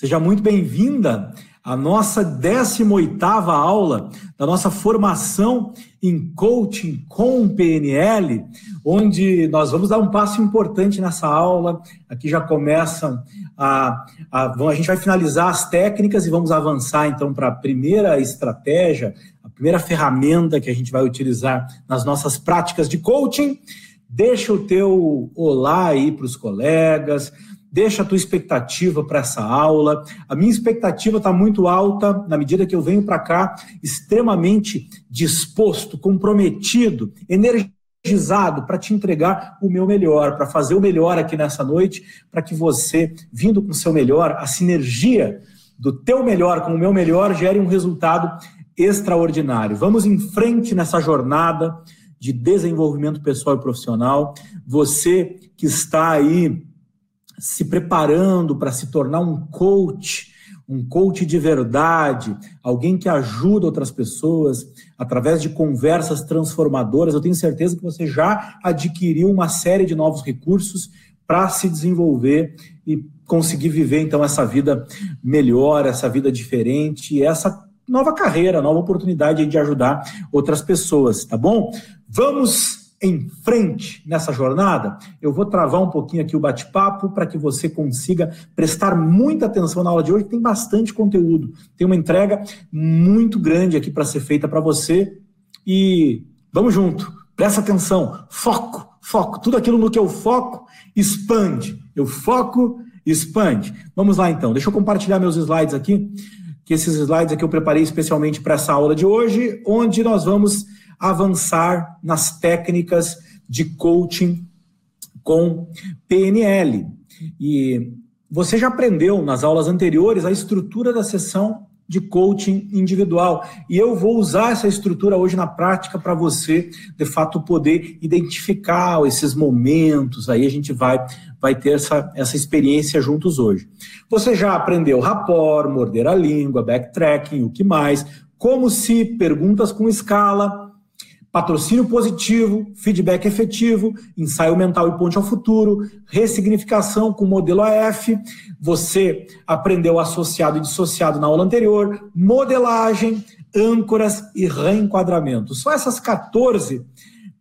Seja muito bem-vinda à nossa 18ª aula da nossa formação em coaching com PNL, onde nós vamos dar um passo importante nessa aula. Aqui já começam a, a, a gente vai finalizar as técnicas e vamos avançar então para a primeira estratégia, a primeira ferramenta que a gente vai utilizar nas nossas práticas de coaching. Deixa o teu olá aí para os colegas, Deixa a tua expectativa para essa aula. A minha expectativa está muito alta na medida que eu venho para cá extremamente disposto, comprometido, energizado para te entregar o meu melhor, para fazer o melhor aqui nessa noite, para que você, vindo com o seu melhor, a sinergia do teu melhor com o meu melhor gere um resultado extraordinário. Vamos em frente nessa jornada de desenvolvimento pessoal e profissional. Você que está aí se preparando para se tornar um coach, um coach de verdade, alguém que ajuda outras pessoas através de conversas transformadoras. Eu tenho certeza que você já adquiriu uma série de novos recursos para se desenvolver e conseguir viver então essa vida melhor, essa vida diferente, e essa nova carreira, nova oportunidade de ajudar outras pessoas, tá bom? Vamos em frente nessa jornada, eu vou travar um pouquinho aqui o bate-papo para que você consiga prestar muita atenção na aula de hoje, tem bastante conteúdo, tem uma entrega muito grande aqui para ser feita para você e vamos junto, presta atenção, foco, foco, tudo aquilo no que eu foco expande, eu foco, expande. Vamos lá então, deixa eu compartilhar meus slides aqui, que esses slides aqui eu preparei especialmente para essa aula de hoje, onde nós vamos avançar nas técnicas de coaching com PNL. E você já aprendeu nas aulas anteriores a estrutura da sessão de coaching individual. E eu vou usar essa estrutura hoje na prática para você, de fato, poder identificar esses momentos. Aí a gente vai, vai ter essa, essa experiência juntos hoje. Você já aprendeu rapport, morder a língua, backtracking, o que mais? Como se perguntas com escala, patrocínio positivo, feedback efetivo, ensaio mental e ponte ao futuro, ressignificação com modelo AF, você aprendeu associado e dissociado na aula anterior, modelagem, âncoras e reenquadramento. Só essas 14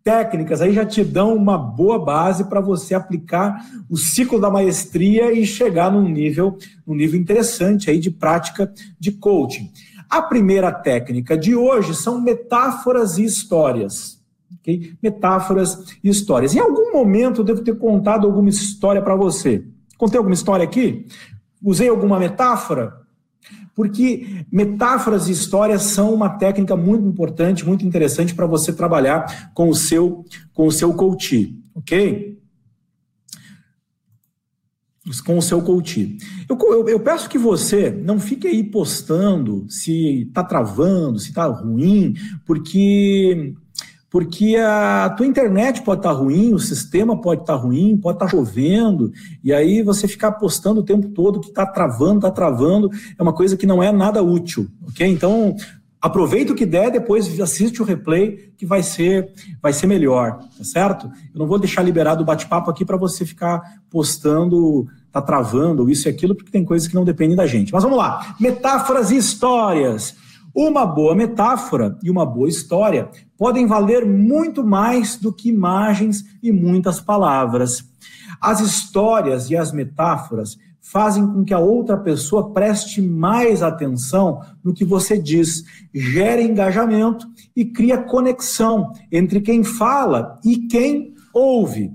técnicas aí já te dão uma boa base para você aplicar o ciclo da maestria e chegar num nível, num nível interessante aí de prática de coaching. A primeira técnica de hoje são metáforas e histórias. Okay? Metáforas e histórias. Em algum momento eu devo ter contado alguma história para você. Contei alguma história aqui? Usei alguma metáfora? Porque metáforas e histórias são uma técnica muito importante, muito interessante para você trabalhar com o seu com o seu coach, ok? Com o seu coach. Eu, eu, eu, peço que você não fique aí postando se está travando, se está ruim, porque porque a tua internet pode estar tá ruim, o sistema pode estar tá ruim, pode estar tá chovendo, e aí você ficar postando o tempo todo que está travando, está travando, é uma coisa que não é nada útil, ok? Então, aproveita o que der, depois assiste o replay que vai ser vai ser melhor, tá certo? Eu não vou deixar liberado o bate-papo aqui para você ficar postando está travando, isso e aquilo, porque tem coisas que não dependem da gente. Mas vamos lá. Metáforas e histórias. Uma boa metáfora e uma boa história podem valer muito mais do que imagens e muitas palavras. As histórias e as metáforas fazem com que a outra pessoa preste mais atenção no que você diz, gere engajamento e cria conexão entre quem fala e quem ouve.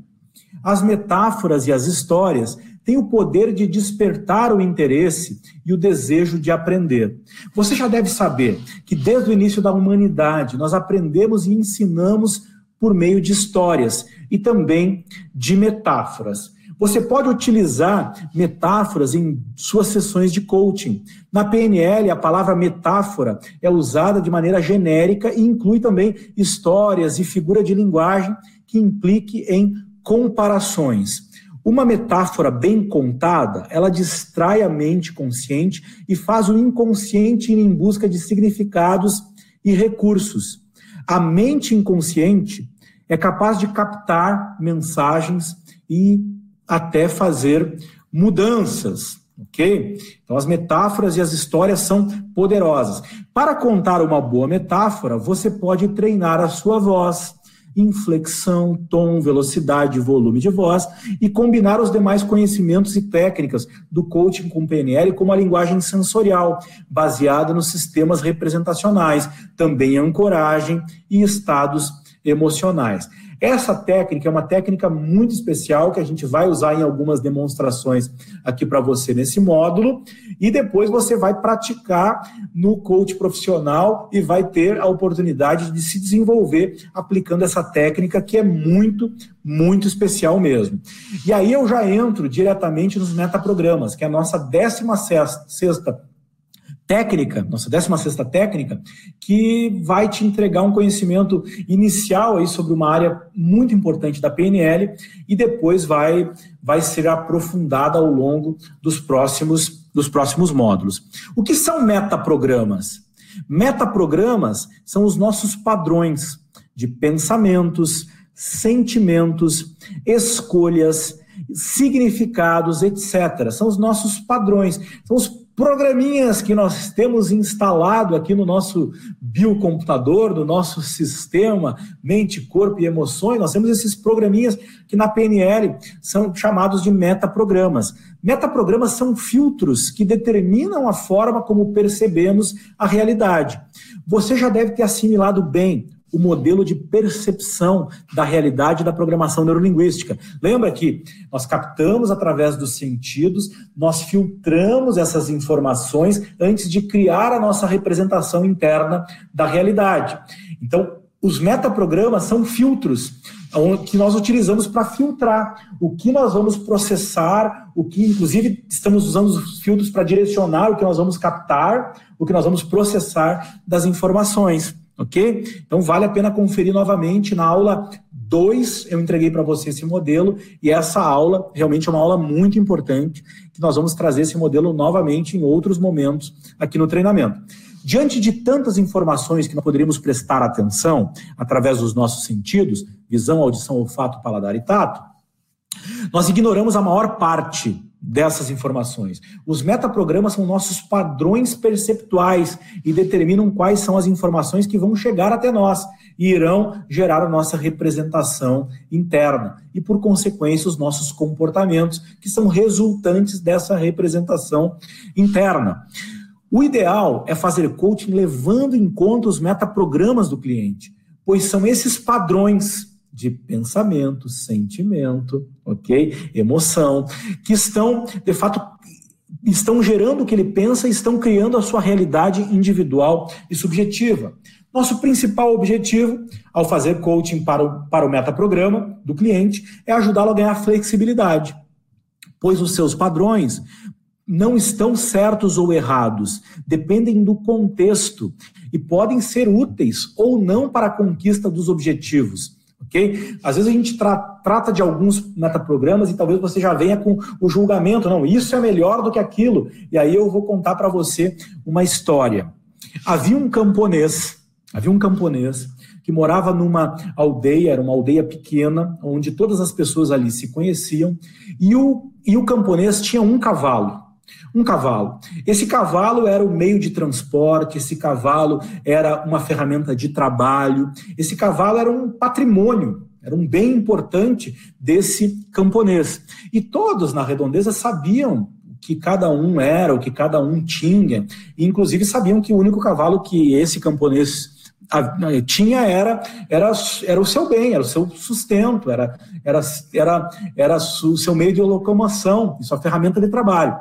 As metáforas e as histórias tem o poder de despertar o interesse e o desejo de aprender. Você já deve saber que desde o início da humanidade nós aprendemos e ensinamos por meio de histórias e também de metáforas. Você pode utilizar metáforas em suas sessões de coaching. Na PNL, a palavra metáfora é usada de maneira genérica e inclui também histórias e figura de linguagem que implique em comparações. Uma metáfora bem contada, ela distrai a mente consciente e faz o inconsciente ir em busca de significados e recursos. A mente inconsciente é capaz de captar mensagens e até fazer mudanças, ok? Então, as metáforas e as histórias são poderosas. Para contar uma boa metáfora, você pode treinar a sua voz, inflexão, tom, velocidade, volume de voz e combinar os demais conhecimentos e técnicas do coaching com PNL como a linguagem sensorial, baseada nos sistemas representacionais, também ancoragem e estados emocionais. Essa técnica é uma técnica muito especial que a gente vai usar em algumas demonstrações aqui para você nesse módulo e depois você vai praticar no coach profissional e vai ter a oportunidade de se desenvolver aplicando essa técnica que é muito, muito especial mesmo. E aí eu já entro diretamente nos metaprogramas, que é a nossa 16 sexta técnica, nossa 16 técnica, que vai te entregar um conhecimento inicial aí sobre uma área muito importante da PNL e depois vai, vai ser aprofundada ao longo dos próximos, dos próximos módulos. O que são metaprogramas? Metaprogramas são os nossos padrões de pensamentos, sentimentos, escolhas, significados, etc. São os nossos padrões, são os programinhas que nós temos instalado aqui no nosso biocomputador, no nosso sistema mente, corpo e emoções, nós temos esses programinhas que na PNL são chamados de metaprogramas. Metaprogramas são filtros que determinam a forma como percebemos a realidade. Você já deve ter assimilado bem o modelo de percepção da realidade da programação neurolinguística. Lembra que nós captamos através dos sentidos, nós filtramos essas informações antes de criar a nossa representação interna da realidade. Então, os metaprogramas são filtros que nós utilizamos para filtrar o que nós vamos processar, o que, inclusive, estamos usando os filtros para direcionar o que nós vamos captar, o que nós vamos processar das informações ok? Então vale a pena conferir novamente na aula 2, eu entreguei para você esse modelo e essa aula realmente é uma aula muito importante que nós vamos trazer esse modelo novamente em outros momentos aqui no treinamento. Diante de tantas informações que nós poderíamos prestar atenção através dos nossos sentidos, visão, audição, olfato, paladar e tato, nós ignoramos a maior parte dessas informações. Os metaprogramas são nossos padrões perceptuais e determinam quais são as informações que vão chegar até nós e irão gerar a nossa representação interna e, por consequência, os nossos comportamentos, que são resultantes dessa representação interna. O ideal é fazer coaching levando em conta os metaprogramas do cliente, pois são esses padrões de pensamento, sentimento, ok? Emoção, que estão, de fato, estão gerando o que ele pensa e estão criando a sua realidade individual e subjetiva. Nosso principal objetivo ao fazer coaching para o, para o metaprograma do cliente é ajudá-lo a ganhar flexibilidade, pois os seus padrões não estão certos ou errados, dependem do contexto e podem ser úteis ou não para a conquista dos objetivos Às vezes a gente tra trata de alguns metaprogramas e talvez você já venha com o julgamento, não, isso é melhor do que aquilo. E aí eu vou contar para você uma história. Havia um camponês, havia um camponês que morava numa aldeia, era uma aldeia pequena, onde todas as pessoas ali se conheciam, e o, e o camponês tinha um cavalo um cavalo. Esse cavalo era o meio de transporte, esse cavalo era uma ferramenta de trabalho, esse cavalo era um patrimônio, era um bem importante desse camponês. E todos na redondeza sabiam que cada um era, o que cada um tinha, e inclusive sabiam que o único cavalo que esse camponês tinha era, era, era o seu bem, era o seu sustento, era, era, era, era o seu meio de locomoção, sua ferramenta de trabalho.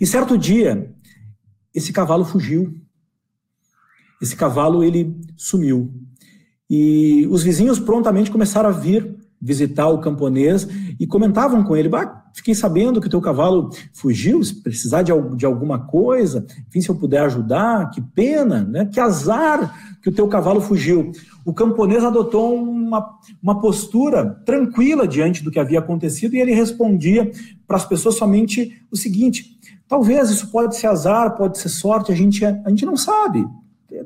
E certo dia, esse cavalo fugiu. Esse cavalo ele sumiu. E os vizinhos prontamente começaram a vir visitar o camponês e comentavam com ele: bah, fiquei sabendo que o teu cavalo fugiu, se precisar de, de alguma coisa, enfim, se eu puder ajudar, que pena, né? que azar que o teu cavalo fugiu. O camponês adotou uma, uma postura tranquila diante do que havia acontecido e ele respondia para as pessoas somente o seguinte: Talvez isso pode ser azar, pode ser sorte, a gente, a gente não sabe.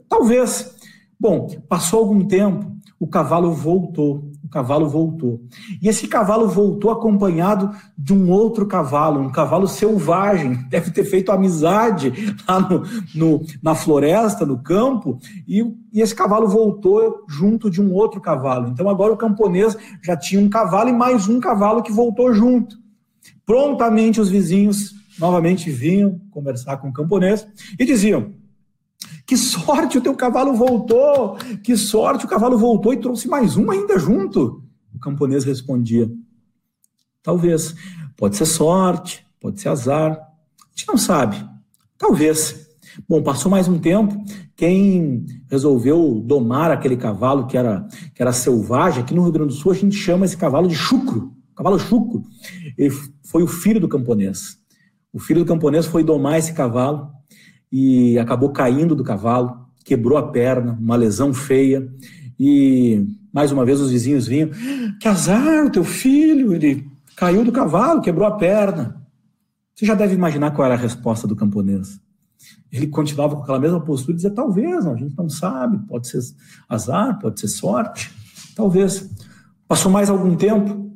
Talvez. Bom, passou algum tempo, o cavalo voltou. Cavalo voltou. E esse cavalo voltou acompanhado de um outro cavalo, um cavalo selvagem, deve ter feito amizade lá no, no, na floresta, no campo, e, e esse cavalo voltou junto de um outro cavalo. Então agora o camponês já tinha um cavalo e mais um cavalo que voltou junto. Prontamente os vizinhos novamente vinham conversar com o camponês e diziam: que sorte, o teu cavalo voltou! Que sorte, o cavalo voltou e trouxe mais um ainda junto. O camponês respondia: Talvez. Pode ser sorte, pode ser azar. A gente não sabe. Talvez. Bom, passou mais um tempo. Quem resolveu domar aquele cavalo que era, que era selvagem, aqui no Rio Grande do Sul a gente chama esse cavalo de chucro, cavalo chucro. Ele foi o filho do camponês. O filho do camponês foi domar esse cavalo e acabou caindo do cavalo, quebrou a perna, uma lesão feia. E mais uma vez os vizinhos vinham: Que azar, teu filho, ele caiu do cavalo, quebrou a perna. Você já deve imaginar qual era a resposta do camponês. Ele continuava com aquela mesma postura e dizia: Talvez, a gente não sabe, pode ser azar, pode ser sorte, talvez. Passou mais algum tempo,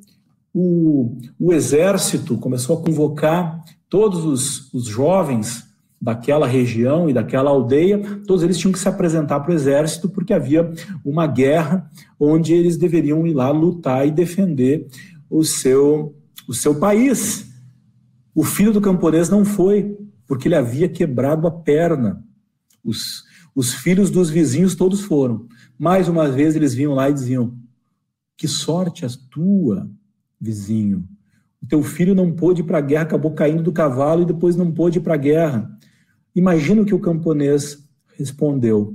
o, o exército começou a convocar todos os, os jovens daquela região e daquela aldeia, todos eles tinham que se apresentar para o exército porque havia uma guerra onde eles deveriam ir lá lutar e defender o seu, o seu país. O filho do camponês não foi, porque ele havia quebrado a perna. Os, os filhos dos vizinhos todos foram. Mais uma vez eles vinham lá e diziam: Que sorte a tua, vizinho. O teu filho não pôde ir para a guerra, acabou caindo do cavalo e depois não pôde ir para a guerra. Imagino que o camponês respondeu: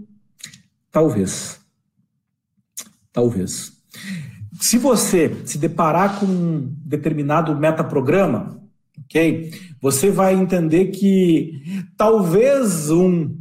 talvez. Talvez. Se você se deparar com um determinado metaprograma, ok? Você vai entender que talvez um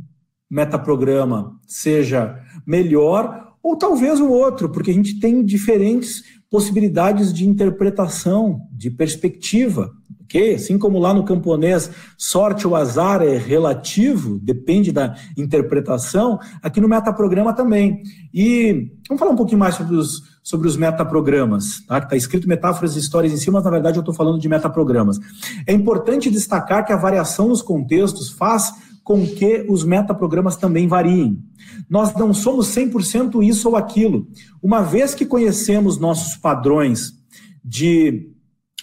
metaprograma seja melhor ou talvez o outro, porque a gente tem diferentes possibilidades de interpretação, de perspectiva que, assim como lá no camponês, sorte ou azar é relativo, depende da interpretação, aqui no metaprograma também. E vamos falar um pouquinho mais sobre os, sobre os metaprogramas, tá? Está escrito metáforas e histórias em cima, mas na verdade eu estou falando de metaprogramas. É importante destacar que a variação nos contextos faz com que os metaprogramas também variem. Nós não somos 100% isso ou aquilo. Uma vez que conhecemos nossos padrões de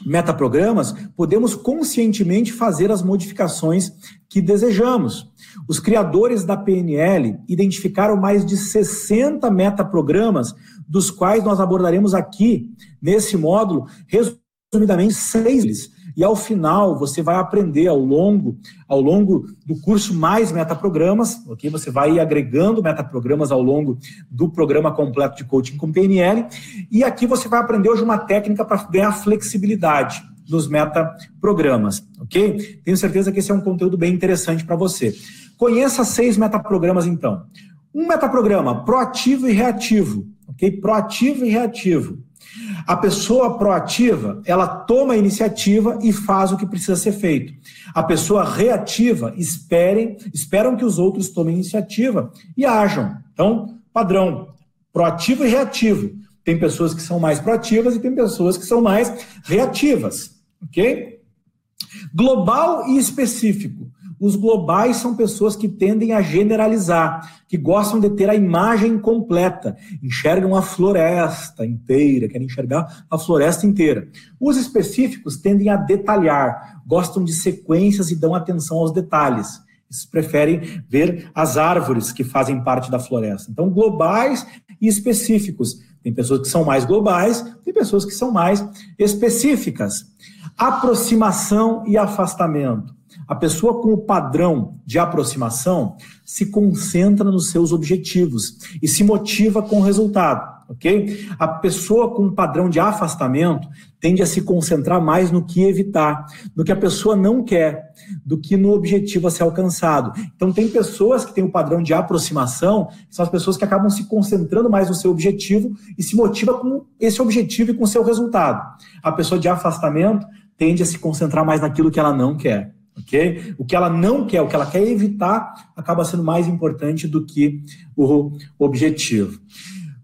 metaprogramas, podemos conscientemente fazer as modificações que desejamos. Os criadores da PNL identificaram mais de 60 metaprogramas, dos quais nós abordaremos aqui, nesse módulo, resumidamente seis e ao final você vai aprender ao longo ao longo do curso mais metaprogramas, ok? Você vai agregando metaprogramas ao longo do programa completo de coaching com PNL e aqui você vai aprender hoje uma técnica para ganhar flexibilidade nos metaprogramas, ok? Tenho certeza que esse é um conteúdo bem interessante para você. Conheça seis metaprogramas então. Um metaprograma proativo e reativo, ok? Proativo e reativo. A pessoa proativa, ela toma a iniciativa e faz o que precisa ser feito. A pessoa reativa, esperem, esperam que os outros tomem iniciativa e ajam. Então, padrão, proativo e reativo. Tem pessoas que são mais proativas e tem pessoas que são mais reativas, ok? Global e específico. Os globais são pessoas que tendem a generalizar, que gostam de ter a imagem completa, enxergam a floresta inteira, querem enxergar a floresta inteira. Os específicos tendem a detalhar, gostam de sequências e dão atenção aos detalhes. Eles preferem ver as árvores que fazem parte da floresta. Então, globais e específicos. Tem pessoas que são mais globais, tem pessoas que são mais específicas. Aproximação e afastamento. A pessoa com o padrão de aproximação se concentra nos seus objetivos e se motiva com o resultado, ok? A pessoa com o padrão de afastamento tende a se concentrar mais no que evitar, no que a pessoa não quer, do que no objetivo a ser alcançado. Então, tem pessoas que têm o padrão de aproximação, que são as pessoas que acabam se concentrando mais no seu objetivo e se motiva com esse objetivo e com o seu resultado. A pessoa de afastamento tende a se concentrar mais naquilo que ela não quer ok? O que ela não quer, o que ela quer evitar, acaba sendo mais importante do que o objetivo.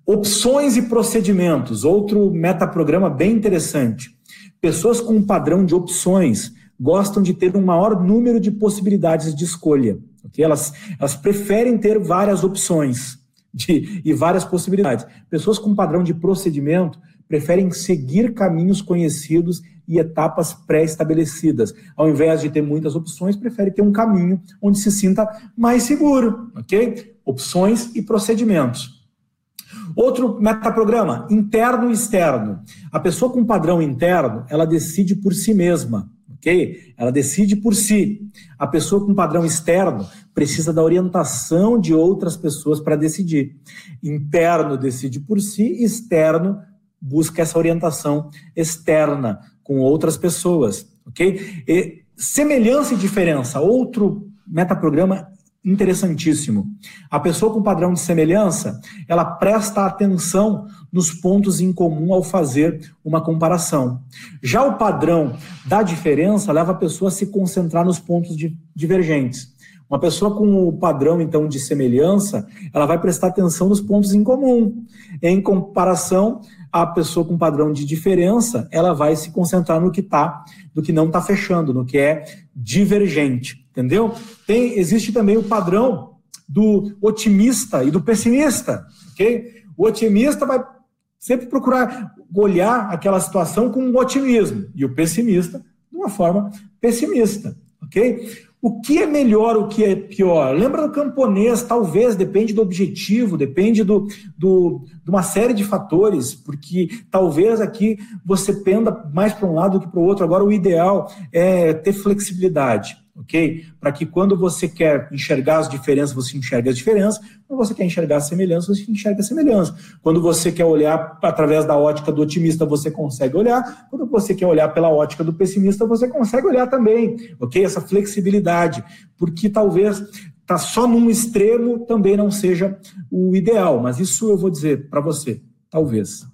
Opções e procedimentos, outro metaprograma bem interessante. Pessoas com um padrão de opções gostam de ter um maior número de possibilidades de escolha. Okay? Elas, elas preferem ter várias opções de, e várias possibilidades. Pessoas com padrão de procedimento preferem seguir caminhos conhecidos e etapas pré-estabelecidas. Ao invés de ter muitas opções, prefere ter um caminho onde se sinta mais seguro, ok? Opções e procedimentos. Outro metaprograma, interno e externo. A pessoa com padrão interno, ela decide por si mesma, ok? Ela decide por si. A pessoa com padrão externo precisa da orientação de outras pessoas para decidir. Interno decide por si, externo busca essa orientação externa com outras pessoas, ok? E semelhança e diferença, outro metaprograma interessantíssimo. A pessoa com padrão de semelhança, ela presta atenção nos pontos em comum ao fazer uma comparação. Já o padrão da diferença leva a pessoa a se concentrar nos pontos divergentes. Uma pessoa com o padrão, então, de semelhança, ela vai prestar atenção nos pontos em comum. Em comparação, a pessoa com padrão de diferença, ela vai se concentrar no que tá, do que não está fechando, no que é divergente entendeu? Tem, existe também o padrão do otimista e do pessimista, ok? O otimista vai sempre procurar olhar aquela situação com um otimismo e o pessimista de uma forma pessimista, ok? O que é melhor, o que é pior? Lembra do camponês, talvez, depende do objetivo, depende do, do, de uma série de fatores, porque talvez aqui você penda mais para um lado do que para o outro. Agora, o ideal é ter flexibilidade ok? Para que quando você quer enxergar as diferenças, você enxerga as diferenças, quando você quer enxergar as semelhanças, você enxerga as semelhanças. Quando você quer olhar através da ótica do otimista, você consegue olhar. Quando você quer olhar pela ótica do pessimista, você consegue olhar também, ok? Essa flexibilidade, porque talvez tá só num extremo também não seja o ideal, mas isso eu vou dizer para você, talvez.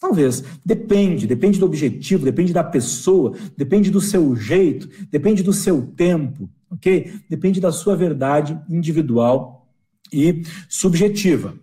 Talvez. Depende, depende do objetivo, depende da pessoa, depende do seu jeito, depende do seu tempo, ok? Depende da sua verdade individual e subjetiva.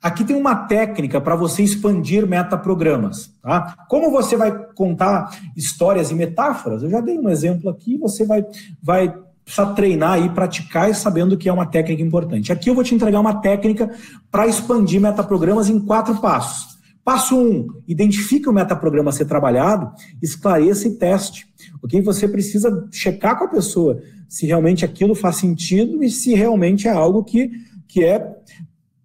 Aqui tem uma técnica para você expandir metaprogramas, tá? Como você vai contar histórias e metáforas? Eu já dei um exemplo aqui, você vai, vai precisar treinar e praticar e sabendo que é uma técnica importante. Aqui eu vou te entregar uma técnica para expandir metaprogramas em quatro passos. Passo 1, um, identifique o metaprograma a ser trabalhado, esclareça e teste. Ok? Você precisa checar com a pessoa se realmente aquilo faz sentido e se realmente é algo que, que é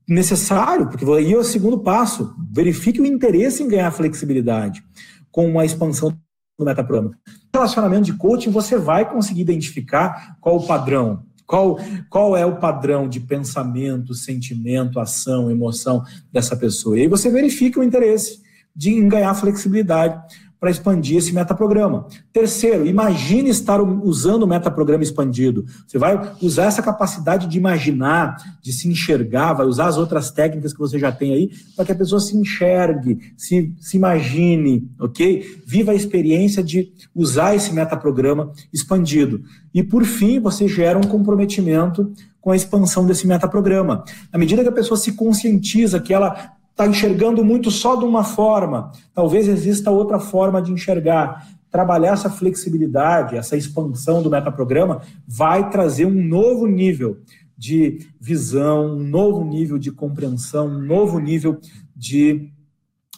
necessário, porque aí é o segundo passo. Verifique o interesse em ganhar flexibilidade com uma expansão do metaprograma. No relacionamento de coaching, você vai conseguir identificar qual o padrão, qual, qual é o padrão de pensamento, sentimento, ação, emoção dessa pessoa? E aí você verifica o interesse de em ganhar flexibilidade para expandir esse metaprograma. Terceiro, imagine estar usando o metaprograma expandido. Você vai usar essa capacidade de imaginar, de se enxergar, vai usar as outras técnicas que você já tem aí, para que a pessoa se enxergue, se, se imagine, ok? Viva a experiência de usar esse metaprograma expandido. E, por fim, você gera um comprometimento com a expansão desse metaprograma. À medida que a pessoa se conscientiza que ela está enxergando muito só de uma forma. Talvez exista outra forma de enxergar. Trabalhar essa flexibilidade, essa expansão do metaprograma, vai trazer um novo nível de visão, um novo nível de compreensão, um novo nível de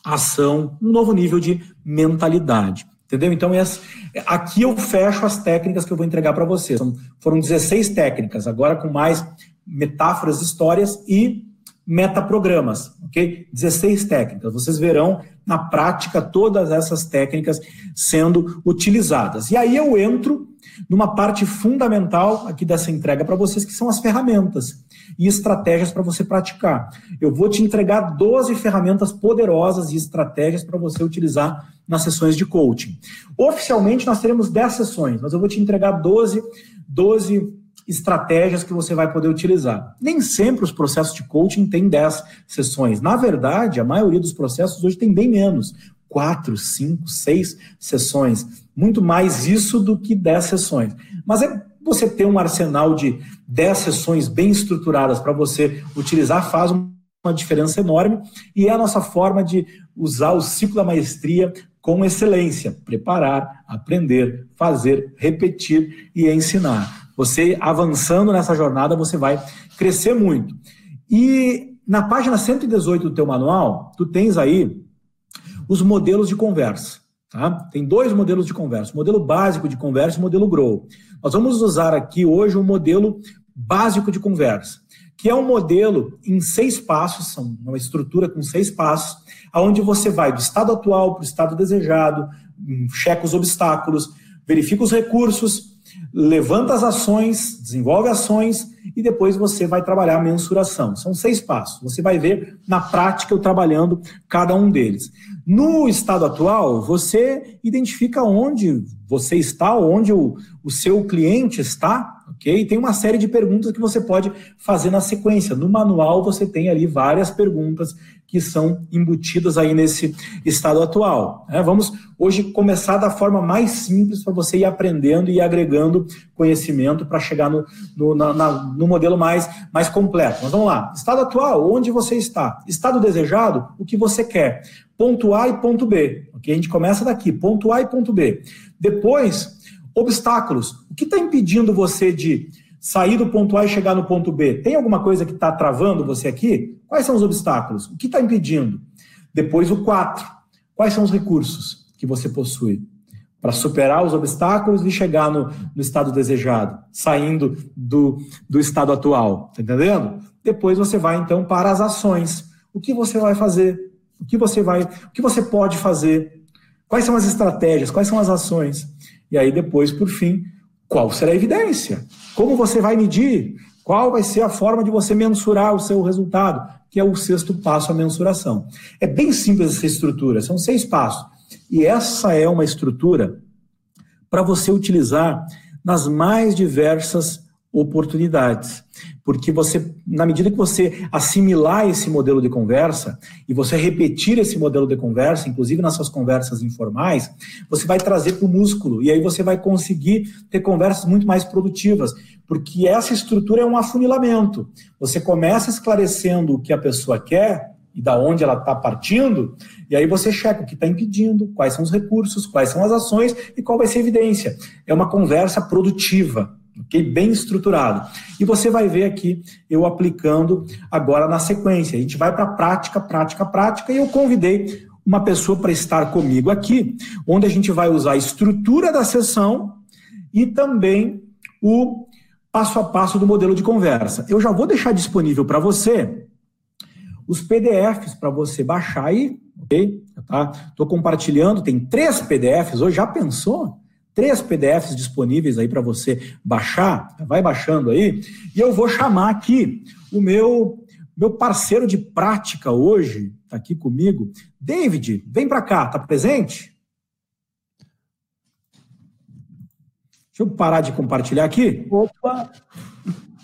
ação, um novo nível de mentalidade. Entendeu? Então, aqui eu fecho as técnicas que eu vou entregar para vocês. Foram 16 técnicas, agora com mais metáforas, histórias e metaprogramas, ok? 16 técnicas. Vocês verão na prática todas essas técnicas sendo utilizadas. E aí eu entro numa parte fundamental aqui dessa entrega para vocês, que são as ferramentas e estratégias para você praticar. Eu vou te entregar 12 ferramentas poderosas e estratégias para você utilizar nas sessões de coaching. Oficialmente nós teremos 10 sessões, mas eu vou te entregar 12, 12 estratégias que você vai poder utilizar. Nem sempre os processos de coaching têm 10 sessões. Na verdade, a maioria dos processos hoje tem bem menos. Quatro, cinco, seis sessões. Muito mais isso do que 10 sessões. Mas é você ter um arsenal de 10 sessões bem estruturadas para você utilizar, faz uma diferença enorme e é a nossa forma de usar o ciclo da maestria com excelência, preparar, aprender, fazer, repetir e ensinar. Você avançando nessa jornada, você vai crescer muito. E na página 118 do teu manual, tu tens aí os modelos de conversa. Tá? Tem dois modelos de conversa, o modelo básico de conversa e o modelo Grow. Nós vamos usar aqui hoje o modelo básico de conversa, que é um modelo em seis passos, são uma estrutura com seis passos, aonde você vai do estado atual para o estado desejado, checa os obstáculos, verifica os recursos, levanta as ações, desenvolve ações e depois você vai trabalhar a mensuração. São seis passos. Você vai ver na prática eu trabalhando cada um deles. No estado atual, você identifica onde você está, onde o, o seu cliente está, ok? Tem uma série de perguntas que você pode fazer na sequência. No manual você tem ali várias perguntas que são embutidas aí nesse estado atual. Né? Vamos hoje começar da forma mais simples para você ir aprendendo e agregando conhecimento para chegar no, no, na, no modelo mais, mais completo. Mas vamos lá. Estado atual, onde você está? Estado desejado, o que você quer. Ponto A e ponto B. Ok? A gente começa daqui, ponto A e ponto B. Depois, obstáculos. Que está impedindo você de sair do ponto A e chegar no ponto B? Tem alguma coisa que está travando você aqui? Quais são os obstáculos? O que está impedindo? Depois, o 4. Quais são os recursos que você possui para superar os obstáculos e chegar no, no estado desejado, saindo do, do estado atual? Está entendendo? Depois você vai, então, para as ações. O que você vai fazer? O que você vai, o que você pode fazer? Quais são as estratégias? Quais são as ações? E aí, depois, por fim, qual será a evidência? Como você vai medir? Qual vai ser a forma de você mensurar o seu resultado? Que é o sexto passo, a mensuração. É bem simples essa estrutura, são seis passos. E essa é uma estrutura para você utilizar nas mais diversas oportunidades. Porque você, na medida que você assimilar esse modelo de conversa e você repetir esse modelo de conversa, inclusive nas suas conversas informais, você vai trazer para o músculo e aí você vai conseguir ter conversas muito mais produtivas, porque essa estrutura é um afunilamento. Você começa esclarecendo o que a pessoa quer e da onde ela está partindo, e aí você checa o que está impedindo, quais são os recursos, quais são as ações e qual vai ser a evidência. É uma conversa produtiva ok? Bem estruturado. E você vai ver aqui eu aplicando agora na sequência. A gente vai para prática, prática, prática, e eu convidei uma pessoa para estar comigo aqui, onde a gente vai usar a estrutura da sessão e também o passo a passo do modelo de conversa. Eu já vou deixar disponível para você os PDFs para você baixar aí, ok? Tá? Estou compartilhando, tem três PDFs hoje, já pensou? Três PDFs disponíveis aí para você baixar, vai baixando aí, e eu vou chamar aqui o meu meu parceiro de prática hoje, está aqui comigo, David, vem para cá, tá presente? Deixa eu parar de compartilhar aqui. Opa!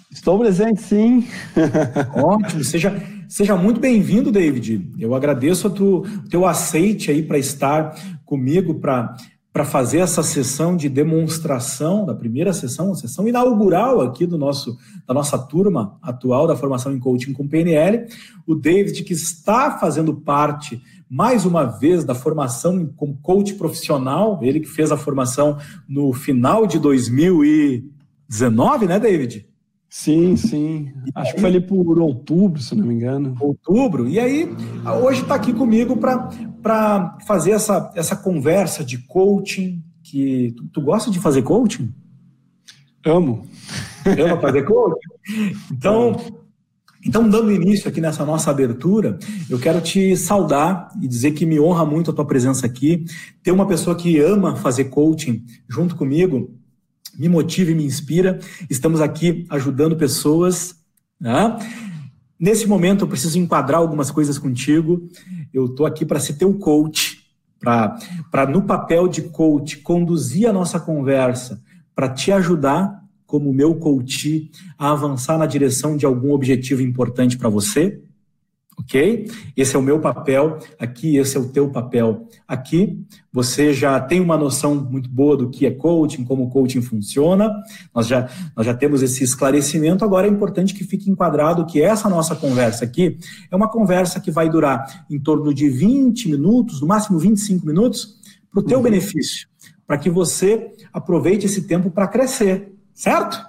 Estou presente, sim. Ótimo, seja, seja muito bem-vindo, David. Eu agradeço o teu aceite aí para estar comigo, para para fazer essa sessão de demonstração, da primeira sessão, a sessão inaugural aqui do nosso, da nossa turma atual da formação em coaching com PNL. O David, que está fazendo parte, mais uma vez, da formação como coach profissional, ele que fez a formação no final de 2019, né, David? Sim, sim. Acho que foi ali por outubro, se não me engano. Outubro. E aí, hoje está aqui comigo para fazer essa, essa conversa de coaching. Que tu, tu gosta de fazer coaching? Amo. Ama fazer coaching? Então, então, dando início aqui nessa nossa abertura, eu quero te saudar e dizer que me honra muito a tua presença aqui. Ter uma pessoa que ama fazer coaching junto comigo me motiva e me inspira. Estamos aqui ajudando pessoas. Né? Nesse momento, eu preciso enquadrar algumas coisas contigo. Eu estou aqui para ser teu coach, para, no papel de coach, conduzir a nossa conversa, para te ajudar, como meu coach, a avançar na direção de algum objetivo importante para você. Ok? Esse é o meu papel aqui, esse é o teu papel aqui. Você já tem uma noção muito boa do que é coaching, como o coaching funciona, nós já, nós já temos esse esclarecimento. Agora é importante que fique enquadrado que essa nossa conversa aqui é uma conversa que vai durar em torno de 20 minutos, no máximo 25 minutos, para o teu uhum. benefício, para que você aproveite esse tempo para crescer, certo?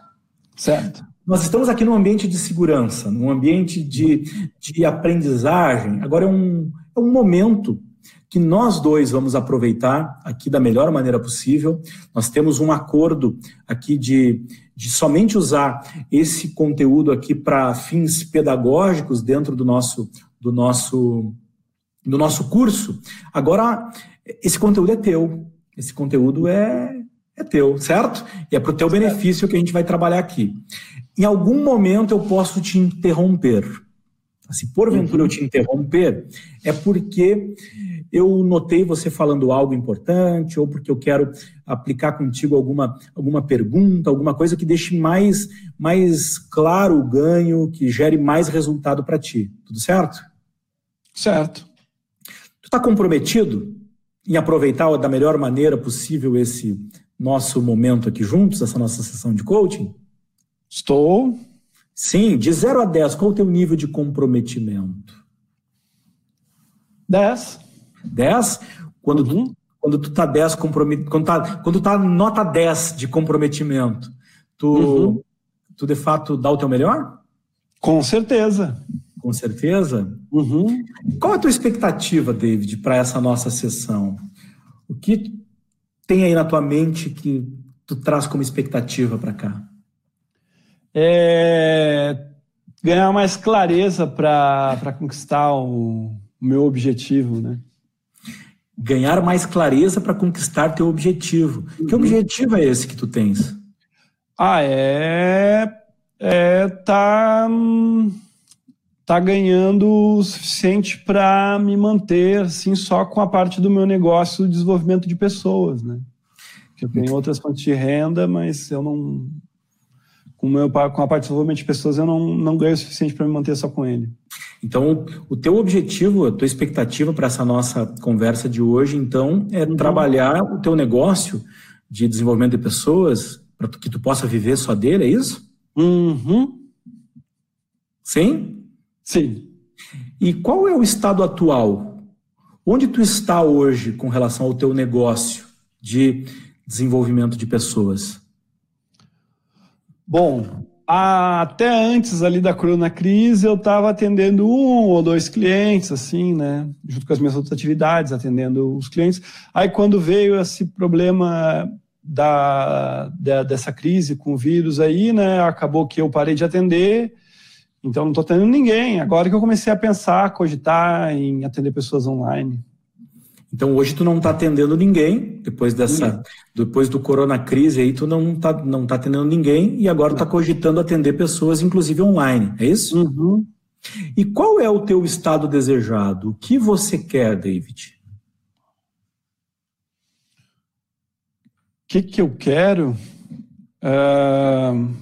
Certo. Nós estamos aqui num ambiente de segurança, num ambiente de, de aprendizagem. Agora é um, é um momento que nós dois vamos aproveitar aqui da melhor maneira possível. Nós temos um acordo aqui de, de somente usar esse conteúdo aqui para fins pedagógicos dentro do nosso, do nosso, do nosso curso. Agora, esse conteúdo é teu. Esse conteúdo é, é teu, certo? E é para o teu benefício que a gente vai trabalhar aqui em algum momento eu posso te interromper. Se porventura uhum. eu te interromper, é porque eu notei você falando algo importante, ou porque eu quero aplicar contigo alguma, alguma pergunta, alguma coisa que deixe mais, mais claro o ganho, que gere mais resultado para ti. Tudo certo? Certo. Tu está comprometido em aproveitar da melhor maneira possível esse nosso momento aqui juntos, essa nossa sessão de coaching? Estou. Sim, de 0 a 10, qual o teu nível de comprometimento? 10. 10? Quando, uhum. tu, quando tu tá 10 comprometido, quando tá, quando tá nota 10 de comprometimento, tu, uhum. tu de fato dá o teu melhor? Com certeza. Com certeza? Uhum. Qual é a tua expectativa, David, para essa nossa sessão? O que tem aí na tua mente que tu traz como expectativa para cá? É, ganhar mais clareza para conquistar o, o, meu objetivo, né? Ganhar mais clareza para conquistar teu objetivo. Uhum. Que objetivo é esse que tu tens? Ah, é, é tá tá ganhando o suficiente para me manter assim só com a parte do meu negócio de desenvolvimento de pessoas, né? Que eu tenho outras fontes de renda, mas eu não com, meu, com a parte de desenvolvimento de pessoas, eu não, não ganho o suficiente para me manter só com ele. Então, o teu objetivo, a tua expectativa para essa nossa conversa de hoje, então, é uhum. trabalhar o teu negócio de desenvolvimento de pessoas para que tu possa viver só dele, é isso? Uhum. Sim? Sim. E qual é o estado atual? Onde tu está hoje com relação ao teu negócio de desenvolvimento de pessoas? Bom, até antes ali da corona crise, eu estava atendendo um ou dois clientes, assim, né? Junto com as minhas outras atividades, atendendo os clientes. Aí, quando veio esse problema da, da dessa crise com o vírus aí, né? Acabou que eu parei de atender, então não estou atendendo ninguém. Agora que eu comecei a pensar, cogitar em atender pessoas online. Então hoje tu não está atendendo ninguém, depois dessa, depois do corona crise aí tu não está não tá atendendo ninguém e agora está cogitando atender pessoas, inclusive online, é isso? Uhum. E qual é o teu estado desejado? O que você quer, David? O que, que eu quero? Uh,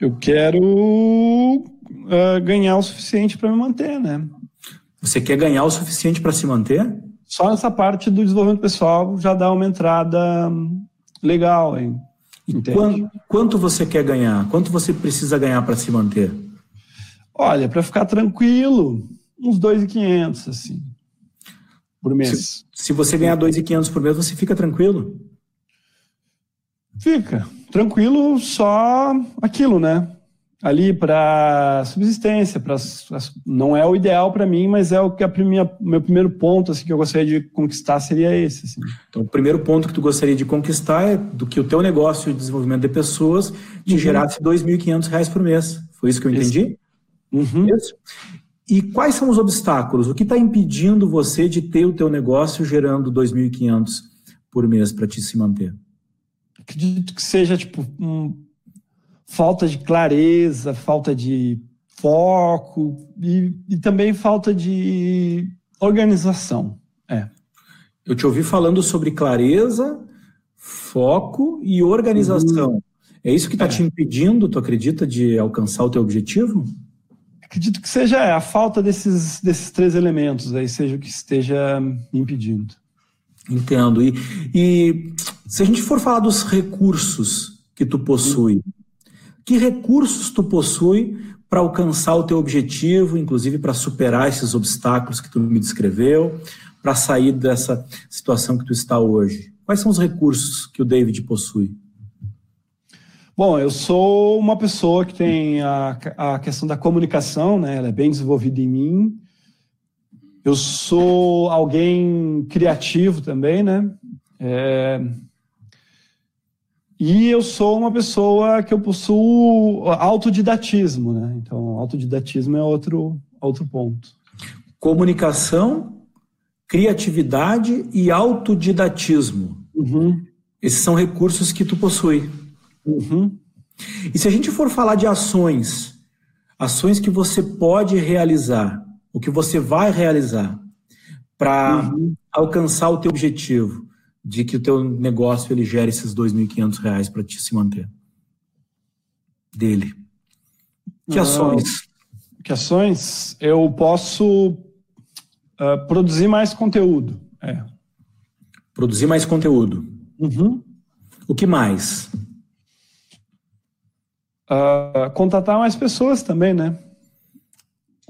eu quero uh, ganhar o suficiente para me manter, né? Você quer ganhar o suficiente para se manter? Só nessa parte do desenvolvimento pessoal já dá uma entrada legal, hein? Quanto, quanto, você quer ganhar? Quanto você precisa ganhar para se manter? Olha, para ficar tranquilo, uns 2.500 assim por mês. Se, se você ganhar 2.500 por mês, você fica tranquilo? Fica tranquilo, só aquilo, né? Ali para subsistência, para não é o ideal para mim, mas é o que a minha, meu primeiro ponto assim que eu gostaria de conquistar seria esse. Assim. Então, o primeiro ponto que tu gostaria de conquistar é do que o teu negócio de desenvolvimento de pessoas te uhum. gerasse R$ 2.500 por mês. Foi isso que eu entendi? Uhum. Isso. E quais são os obstáculos? O que está impedindo você de ter o teu negócio gerando R$ 2.500 por mês para te se manter? Acredito que seja tipo um falta de clareza, falta de foco e, e também falta de organização. É. Eu te ouvi falando sobre clareza, foco e organização. Uhum. É isso que está é. te impedindo, tu acredita, de alcançar o teu objetivo? Acredito que seja é, a falta desses, desses três elementos aí, seja o que esteja me impedindo. Entendo. E, e se a gente for falar dos recursos que tu possui, que recursos tu possui para alcançar o teu objetivo, inclusive para superar esses obstáculos que tu me descreveu, para sair dessa situação que tu está hoje? Quais são os recursos que o David possui? Bom, eu sou uma pessoa que tem a, a questão da comunicação, né? Ela é bem desenvolvida em mim. Eu sou alguém criativo também, né? É... E eu sou uma pessoa que eu possuo autodidatismo, né? Então, autodidatismo é outro, outro ponto. Comunicação, criatividade e autodidatismo. Uhum. Esses são recursos que tu possui. Uhum. E se a gente for falar de ações, ações que você pode realizar, o que você vai realizar para uhum. alcançar o teu objetivo de que o teu negócio ele gere esses R$ 2.500 para te se manter dele. Que ah, ações? Que ações? Eu posso uh, produzir mais conteúdo. É. Produzir mais conteúdo. Uhum. O que mais? Uh, contatar mais pessoas também, né?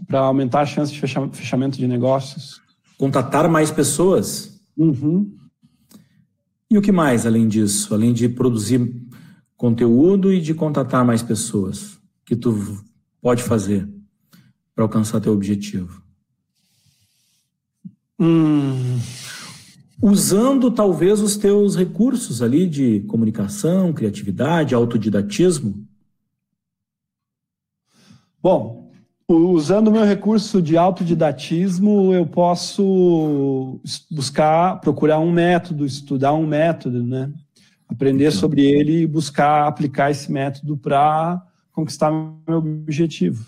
Para aumentar a chance de fechamento de negócios. Contatar mais pessoas? Uhum. E o que mais além disso? Além de produzir conteúdo e de contatar mais pessoas que tu pode fazer para alcançar teu objetivo? Hum. Usando talvez os teus recursos ali de comunicação, criatividade, autodidatismo, Bom, usando o meu recurso de autodidatismo, eu posso buscar, procurar um método, estudar um método, né? Aprender sobre ele e buscar aplicar esse método para conquistar meu objetivo.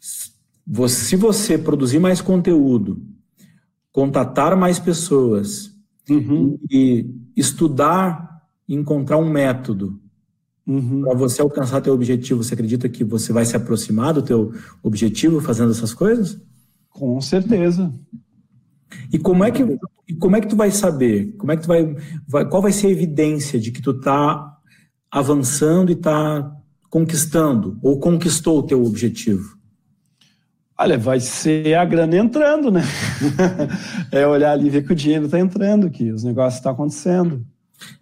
Se você produzir mais conteúdo, contatar mais pessoas uhum. e estudar, encontrar um método Uhum. Para você alcançar teu objetivo, você acredita que você vai se aproximar do teu objetivo fazendo essas coisas? Com certeza. E como é que e como é que tu vai saber? Como é que tu vai, vai qual vai ser a evidência de que tu está avançando e está conquistando ou conquistou o teu objetivo? Olha, vai ser a grana entrando, né? é olhar ali e ver que o dinheiro está entrando, que os negócios estão acontecendo.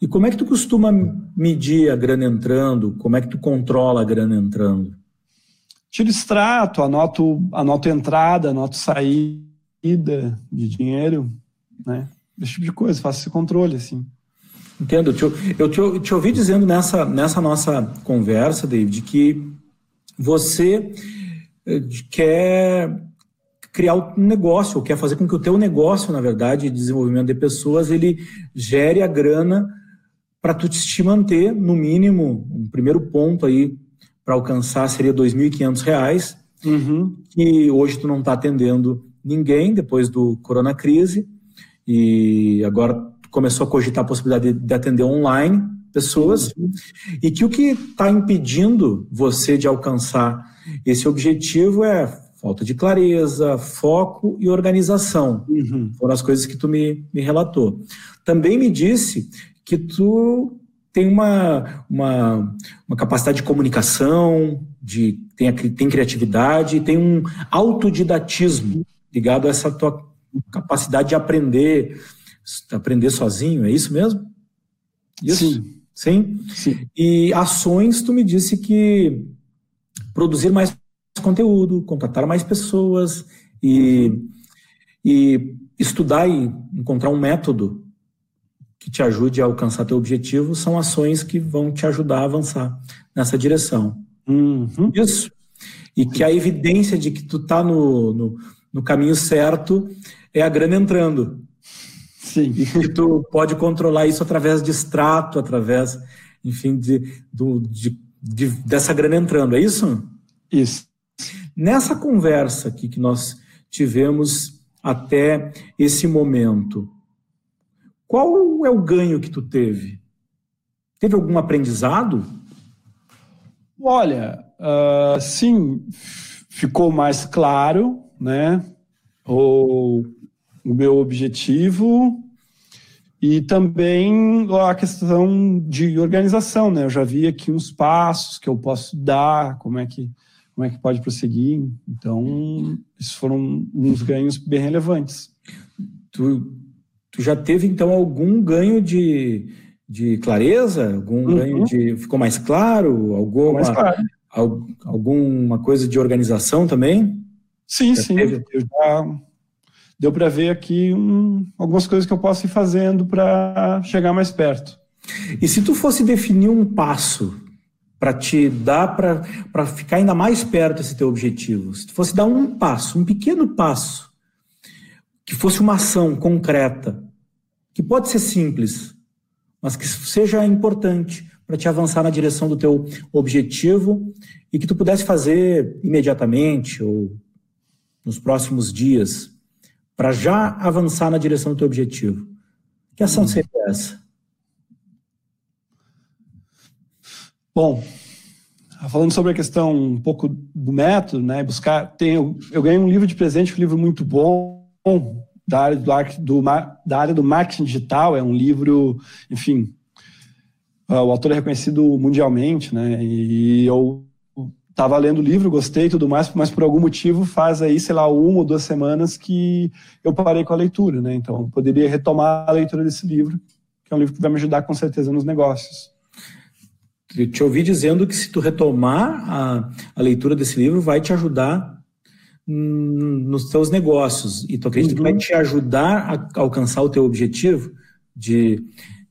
E como é que tu costuma medir a grana entrando? Como é que tu controla a grana entrando? Tiro extrato, anoto, anoto entrada, anoto saída de dinheiro, né? Esse tipo de coisa, faço esse controle, assim. Entendo. Eu te, eu te, ouvi dizendo nessa, nessa nossa conversa, David, que você eh, quer criar um negócio, ou quer fazer com que o teu negócio, na verdade, de desenvolvimento de pessoas, ele gere a grana para tu te manter, no mínimo, um primeiro ponto aí para alcançar seria R$ 2.500, uhum. que hoje tu não está atendendo ninguém depois do corona crise, e agora tu começou a cogitar a possibilidade de, de atender online pessoas, uhum. e que o que está impedindo você de alcançar esse objetivo é falta de clareza, foco e organização. Uhum. Foram as coisas que tu me, me relatou. Também me disse que tu tem uma, uma, uma capacidade de comunicação, de, tem, tem criatividade, tem um autodidatismo ligado a essa tua capacidade de aprender, aprender sozinho, é isso mesmo? Isso? Sim. Sim? Sim. E ações, tu me disse que produzir mais conteúdo, contratar mais pessoas e, e estudar e encontrar um método que te ajude a alcançar teu objetivo são ações que vão te ajudar a avançar nessa direção. Uhum. Isso. E que a evidência de que tu tá no, no, no, caminho certo é a grana entrando. Sim. E que tu pode controlar isso através de extrato, através, enfim, de, do, de, de dessa grana entrando. É isso? Isso. Nessa conversa aqui que nós tivemos até esse momento, qual é o ganho que tu teve? Teve algum aprendizado? Olha, uh, sim, ficou mais claro, né? O, o meu objetivo e também a questão de organização, né? Eu já vi aqui uns passos que eu posso dar, como é que como é que pode prosseguir. Então, esses foram uns ganhos bem relevantes. Tu, tu já teve então algum ganho de, de clareza? Algum uhum. ganho de ficou mais claro? Alguma mais claro. alguma coisa de organização também? Sim, já sim. Teve? Eu já deu para ver aqui um, algumas coisas que eu posso ir fazendo para chegar mais perto. E se tu fosse definir um passo para te dar para ficar ainda mais perto desse teu objetivo, se tu fosse dar um passo, um pequeno passo, que fosse uma ação concreta, que pode ser simples, mas que seja importante para te avançar na direção do teu objetivo e que tu pudesse fazer imediatamente ou nos próximos dias, para já avançar na direção do teu objetivo. Que ação hum. seria essa? Bom, falando sobre a questão um pouco do método, né, buscar, tenho, eu ganhei um livro de presente, um livro muito bom da área do, do, da área do marketing digital, é um livro, enfim, o autor é reconhecido mundialmente, né, e eu estava lendo o livro, gostei e tudo mais, mas por algum motivo faz aí, sei lá, uma ou duas semanas que eu parei com a leitura, né? Então, eu poderia retomar a leitura desse livro, que é um livro que vai me ajudar com certeza nos negócios. Eu te ouvi dizendo que se tu retomar a, a leitura desse livro, vai te ajudar nos teus negócios. E tu acredita uhum. que vai uhum. te ajudar a alcançar o teu objetivo de,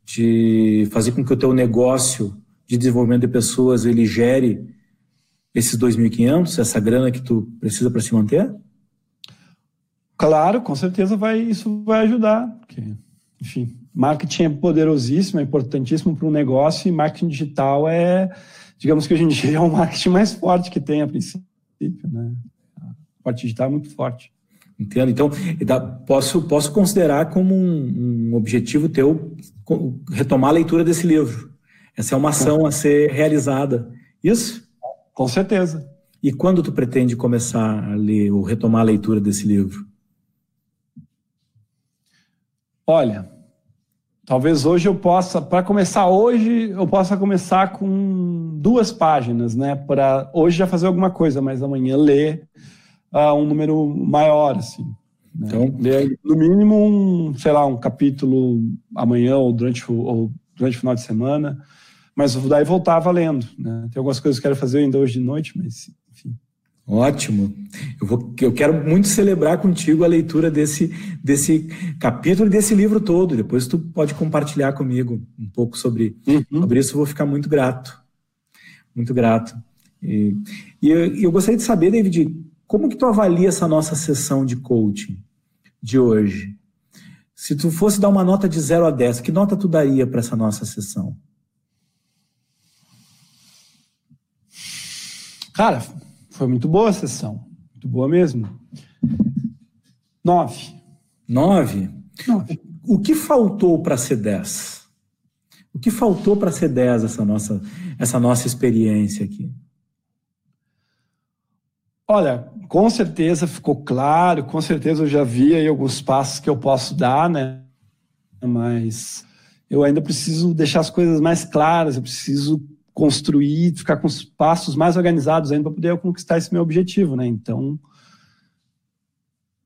de fazer com que o teu negócio de desenvolvimento de pessoas ele gere esses 2.500, essa grana que tu precisa para se manter? Claro, com certeza vai, isso vai ajudar. Porque, enfim, marketing é poderosíssimo, é importantíssimo para um negócio e marketing digital é, digamos que hoje em dia é o marketing mais forte que tem a princípio. Né? A parte digital é muito forte. Entendo. Então, posso, posso considerar como um, um objetivo teu retomar a leitura desse livro. Essa é uma ação a ser realizada. Isso? Com certeza. E quando tu pretende começar a ler ou retomar a leitura desse livro? Olha, talvez hoje eu possa, para começar hoje, eu possa começar com duas páginas, né? Para hoje já fazer alguma coisa, mas amanhã ler uh, um número maior, assim. Né? Então, ler no mínimo um, sei lá, um capítulo amanhã ou durante o, ou durante o final de semana mas daí voltava lendo. Né? Tem algumas coisas que eu quero fazer ainda hoje de noite, mas. Ótimo. Eu, vou, eu quero muito celebrar contigo a leitura desse, desse capítulo e desse livro todo. Depois tu pode compartilhar comigo um pouco sobre, uhum. sobre isso. Eu vou ficar muito grato. Muito grato. E, e eu, eu gostaria de saber, David, como que tu avalia essa nossa sessão de coaching de hoje? Se tu fosse dar uma nota de 0 a 10, que nota tu daria para essa nossa sessão? Cara, foi muito boa a sessão. Muito boa mesmo. Nove. Nove? Nove. O que faltou para ser dez? O que faltou para ser dez essa nossa, essa nossa experiência aqui? Olha, com certeza ficou claro, com certeza eu já vi aí alguns passos que eu posso dar, né? Mas eu ainda preciso deixar as coisas mais claras, eu preciso construir, ficar com os passos mais organizados ainda para poder conquistar esse meu objetivo, né? Então,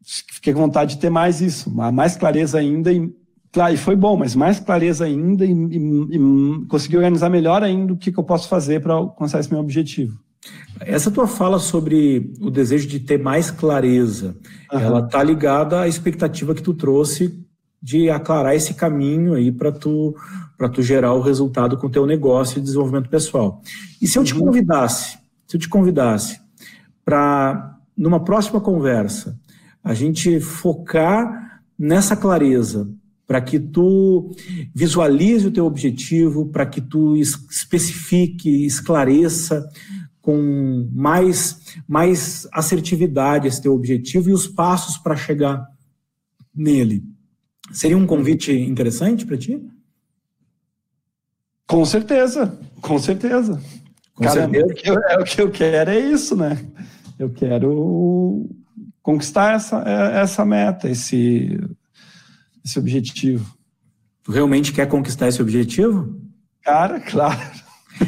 fiquei com vontade de ter mais isso, mais clareza ainda e, claro, e foi bom, mas mais clareza ainda e, e, e conseguir organizar melhor ainda o que, que eu posso fazer para alcançar esse meu objetivo. Essa tua fala sobre o desejo de ter mais clareza, uhum. ela tá ligada à expectativa que tu trouxe de aclarar esse caminho aí para tu para tu gerar o resultado com o teu negócio e desenvolvimento pessoal. E se eu te uhum. convidasse, se eu te convidasse para numa próxima conversa a gente focar nessa clareza para que tu visualize o teu objetivo, para que tu especifique, esclareça com mais mais assertividade esse teu objetivo e os passos para chegar nele. Seria um convite interessante para ti? Com certeza, com certeza. Com Cara, certeza. É o que eu quero é isso, né? Eu quero conquistar essa, é, essa meta, esse, esse objetivo. Tu realmente quer conquistar esse objetivo? Cara, claro.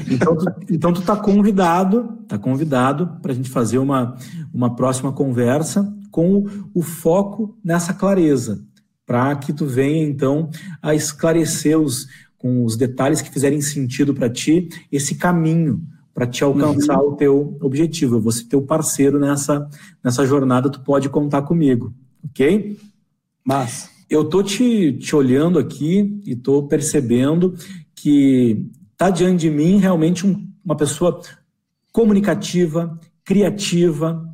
Então tu, então tu tá convidado, tá convidado para a gente fazer uma, uma próxima conversa com o foco nessa clareza, para que tu venha então a esclarecer os, com os detalhes que fizerem sentido para ti esse caminho para te alcançar uhum. o teu objetivo. Eu vou ser teu parceiro nessa, nessa jornada, tu pode contar comigo, ok? Mas eu tô te, te olhando aqui e tô percebendo que tá diante de mim realmente um, uma pessoa comunicativa, criativa,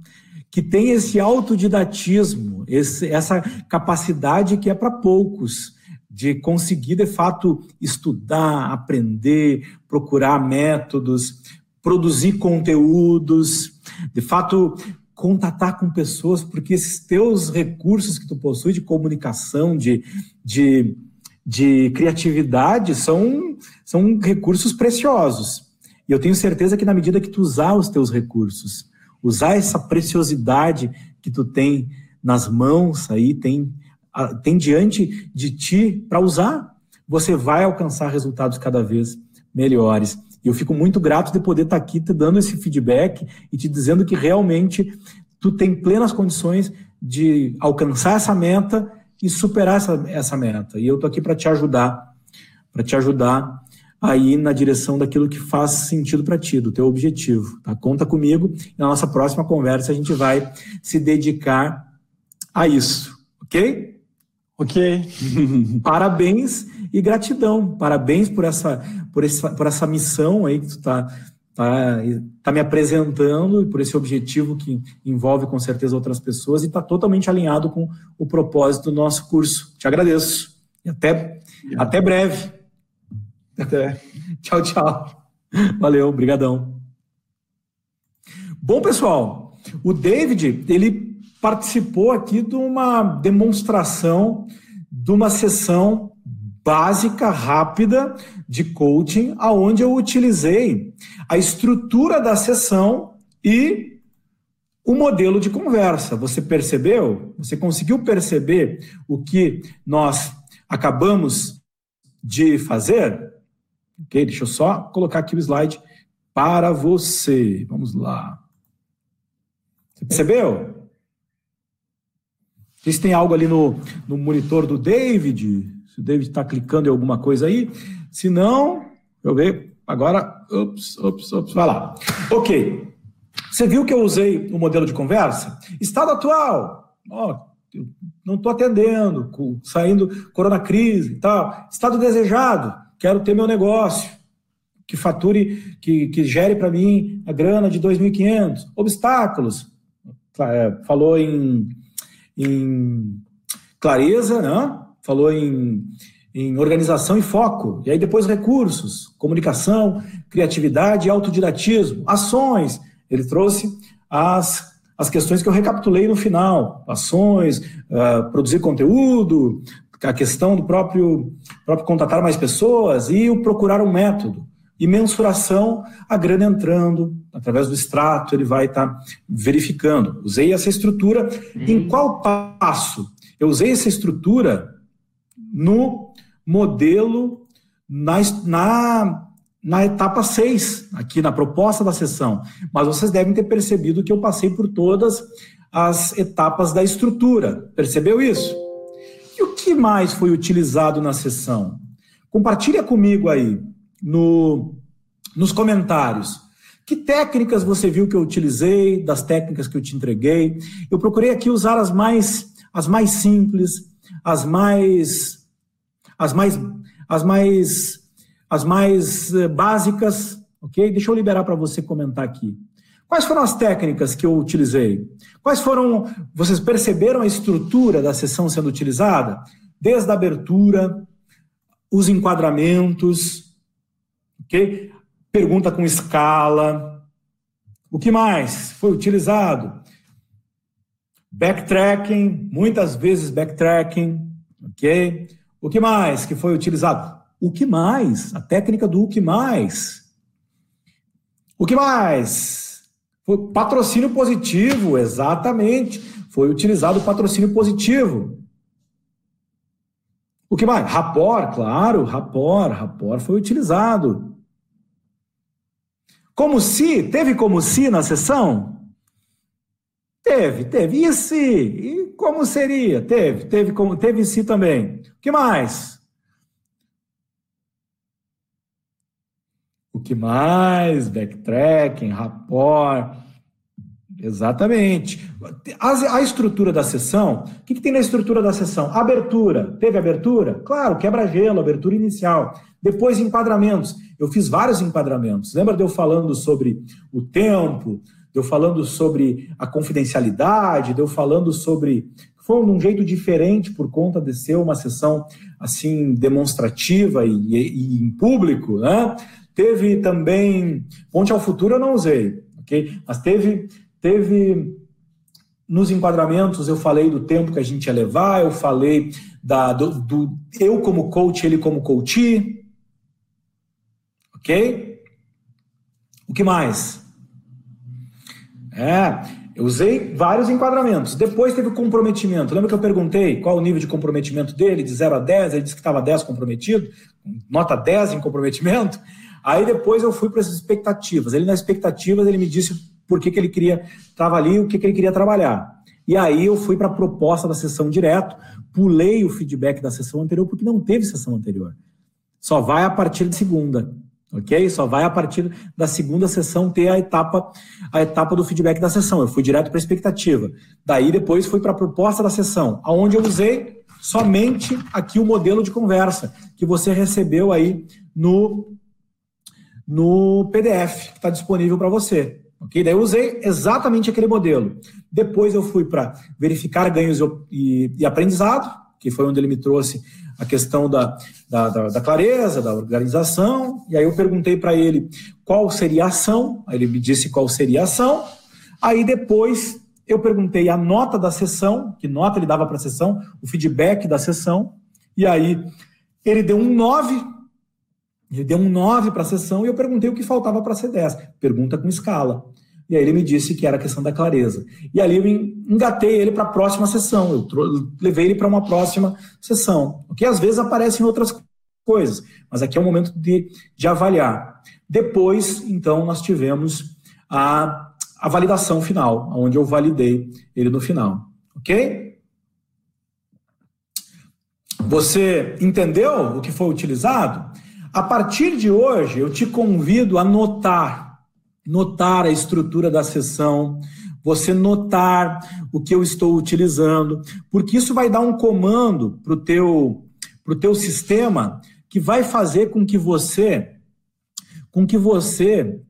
que tem esse autodidatismo, esse, essa capacidade que é para poucos, de conseguir de fato estudar, aprender, procurar métodos, produzir conteúdos, de fato contatar com pessoas, porque esses teus recursos que tu possui de comunicação, de, de, de criatividade, são, são recursos preciosos. E eu tenho certeza que na medida que tu usar os teus recursos, usar essa preciosidade que tu tem nas mãos aí, tem, tem diante de ti para usar, você vai alcançar resultados cada vez melhores. E eu fico muito grato de poder estar tá aqui te dando esse feedback e te dizendo que realmente tu tem plenas condições de alcançar essa meta e superar essa, essa meta. E eu estou aqui para te ajudar, para te ajudar a ir na direção daquilo que faz sentido para ti, do teu objetivo. Tá? Conta comigo e na nossa próxima conversa a gente vai se dedicar a isso, ok? Ok. Parabéns e gratidão. Parabéns por essa, por essa, por essa missão aí que tu está tá, tá me apresentando e por esse objetivo que envolve com certeza outras pessoas e está totalmente alinhado com o propósito do nosso curso. Te agradeço e até, até breve. Até. tchau, tchau. Valeu, brigadão. Bom, pessoal, o David, ele participou aqui de uma demonstração de uma sessão básica, rápida de coaching, aonde eu utilizei a estrutura da sessão e o modelo de conversa. Você percebeu? Você conseguiu perceber o que nós acabamos de fazer? Ok, deixa eu só colocar aqui o slide para você. Vamos lá. Você percebeu? Se tem algo ali no, no monitor do David, se o David está clicando em alguma coisa aí. Se não, eu ver. Agora, ups, ups, ups, vai lá. Ok. Você viu que eu usei o modelo de conversa? Estado atual. Ó, oh, não estou atendendo, saindo corona crise e tal. Estado desejado. Quero ter meu negócio que fature, que, que gere para mim a grana de 2.500. Obstáculos. É, falou em, em clareza, né? falou em, em organização e foco, e aí depois recursos, comunicação, criatividade e autodidatismo, ações. Ele trouxe as, as questões que eu recapitulei no final: ações, uh, produzir conteúdo, a questão do próprio, próprio contatar mais pessoas e o procurar um método. E mensuração, a grana entrando, através do extrato, ele vai estar tá verificando. Usei essa estrutura. Uhum. Em qual passo? Eu usei essa estrutura no modelo, na, na, na etapa 6, aqui na proposta da sessão. Mas vocês devem ter percebido que eu passei por todas as etapas da estrutura. Percebeu isso? E o que mais foi utilizado na sessão? Compartilha comigo aí no, nos comentários. Que técnicas você viu que eu utilizei, das técnicas que eu te entreguei? Eu procurei aqui usar as mais, as mais simples, as mais as mais as mais as mais eh, básicas, OK? Deixa eu liberar para você comentar aqui. Quais foram as técnicas que eu utilizei? Quais foram, vocês perceberam a estrutura da sessão sendo utilizada? Desde a abertura, os enquadramentos, OK? Pergunta com escala. O que mais foi utilizado? Backtracking, muitas vezes backtracking, ok? O que mais que foi utilizado? O que mais? A técnica do o que mais. O que mais? Foi patrocínio positivo, exatamente. Foi utilizado o patrocínio positivo. O que mais? Rapor, claro, rapor, rapor foi utilizado. Como se, teve como se na sessão? Teve, teve. E se? E como seria? Teve, teve como, teve se também. O que mais? O que mais? Backtracking, rapport. Exatamente. A, a, estrutura da sessão, o que, que, tem na estrutura da sessão? Abertura. Teve abertura? Claro, quebra-gelo, abertura inicial. Depois, enquadramentos. Eu fiz vários enquadramentos. Lembra de eu falando sobre o tempo, de eu falando sobre a confidencialidade, de eu falando sobre. Foi um jeito diferente por conta de ser uma sessão assim demonstrativa e, e, e em público, né? Teve também Ponte ao Futuro eu não usei, ok? Mas teve teve nos enquadramentos eu falei do tempo que a gente ia levar, eu falei da, do, do eu como coach, ele como coach, ok? O que mais? É, eu usei vários enquadramentos. Depois teve o comprometimento. Lembra que eu perguntei qual o nível de comprometimento dele, de 0 a 10? Ele disse que estava 10 comprometido, nota 10 em comprometimento. Aí depois eu fui para as expectativas. Ele nas expectativas ele me disse por que, que ele queria estava ali, o que, que ele queria trabalhar. E aí eu fui para a proposta da sessão direto, pulei o feedback da sessão anterior porque não teve sessão anterior. Só vai a partir de segunda, ok? Só vai a partir da segunda sessão ter a etapa a etapa do feedback da sessão. Eu fui direto para a expectativa. Daí depois fui para a proposta da sessão, aonde eu usei somente aqui o modelo de conversa que você recebeu aí no no PDF que está disponível para você. Ok? Daí eu usei exatamente aquele modelo. Depois eu fui para verificar ganhos e, e, aprendizado, que foi onde ele me trouxe a questão da, da, da, da clareza, da organização. E aí eu perguntei para ele qual seria a ação, aí ele me disse qual seria a ação. Aí depois eu perguntei a nota da sessão, que nota ele dava para a sessão, o feedback da sessão. E aí ele deu um 9 ele deu um 9 para a sessão e eu perguntei o que faltava para ser 10. Pergunta com escala. E aí ele me disse que era a questão da clareza. E ali eu engatei ele para a próxima sessão. Eu levei ele para uma próxima sessão. Que às vezes aparece em outras coisas. Mas aqui é o momento de, de avaliar. Depois, então, nós tivemos a, a validação final, onde eu validei ele no final. Ok? Você entendeu o que foi utilizado? A partir de hoje, eu te convido a notar, notar a estrutura da sessão, você notar o que eu estou utilizando, porque isso vai dar um comando para o teu, pro teu sistema que vai fazer com que você, com que você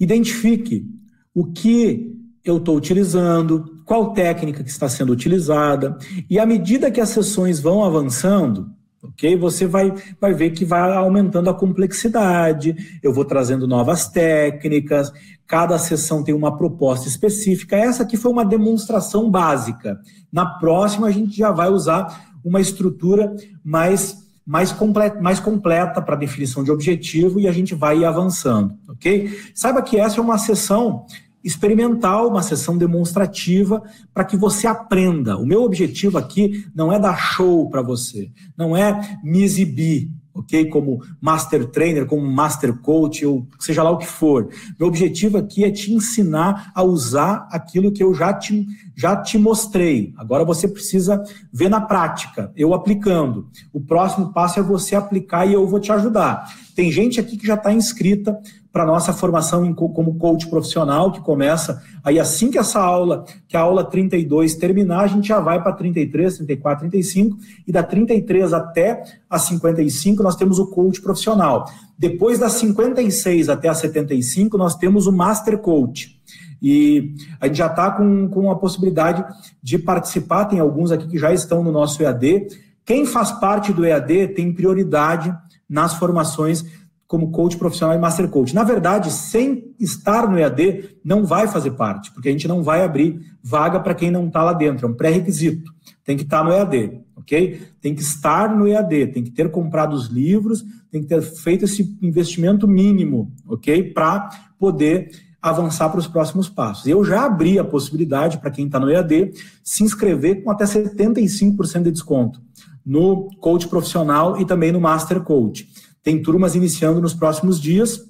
identifique o que eu estou utilizando, qual técnica que está sendo utilizada, e à medida que as sessões vão avançando, ok? Você vai, vai ver que vai aumentando a complexidade, eu vou trazendo novas técnicas, cada sessão tem uma proposta específica. Essa aqui foi uma demonstração básica. Na próxima, a gente já vai usar uma estrutura mais, mais, completa, mais completa para definição de objetivo e a gente vai avançando, ok? Saiba que essa é uma sessão experimental, uma sessão demonstrativa, para que você aprenda. O meu objetivo aqui não é dar show para você, não é me exibir, ok? Como master trainer, como master coach, ou seja lá o que for. Meu objetivo aqui é te ensinar a usar aquilo que eu já te, já te mostrei. Agora você precisa ver na prática, eu aplicando. O próximo passo é você aplicar e eu vou te ajudar. Tem gente aqui que já está inscrita para nossa formação como coach profissional, que começa aí assim que essa aula, que a aula 32 terminar, a gente já vai para 33, 34, 35, e da 33 até a 55 nós temos o coach profissional. Depois das 56 até a 75 nós temos o master coach. E a gente já está com, com a possibilidade de participar, tem alguns aqui que já estão no nosso EAD. Quem faz parte do EAD tem prioridade nas formações como coach profissional e master coach. Na verdade, sem estar no EAD, não vai fazer parte, porque a gente não vai abrir vaga para quem não está lá dentro, é um pré-requisito. Tem que estar tá no EAD, ok? Tem que estar no EAD, tem que ter comprado os livros, tem que ter feito esse investimento mínimo, ok? Para poder avançar para os próximos passos. Eu já abri a possibilidade para quem está no EAD se inscrever com até 75% de desconto no coach profissional e também no Master Coach. Tem turmas iniciando nos próximos dias.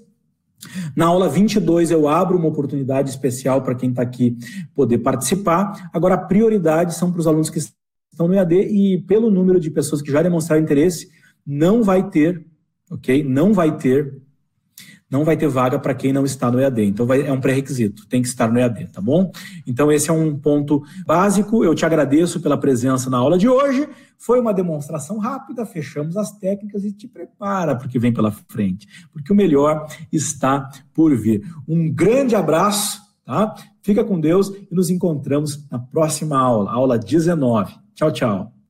Na aula 22 eu abro uma oportunidade especial para quem está aqui poder participar. Agora, a prioridade são para os alunos que estão no EAD e pelo número de pessoas que já demonstraram interesse, não vai ter, ok? Não vai ter não vai ter vaga para quem não está no EAD. Então vai, é um pré-requisito, tem que estar no EAD, tá bom? Então esse é um ponto básico. Eu te agradeço pela presença na aula de hoje. Foi uma demonstração rápida, fechamos as técnicas e te prepara para o que vem pela frente, porque o melhor está por vir. Um grande abraço, tá? Fica com Deus e nos encontramos na próxima aula, aula 19. Tchau, tchau.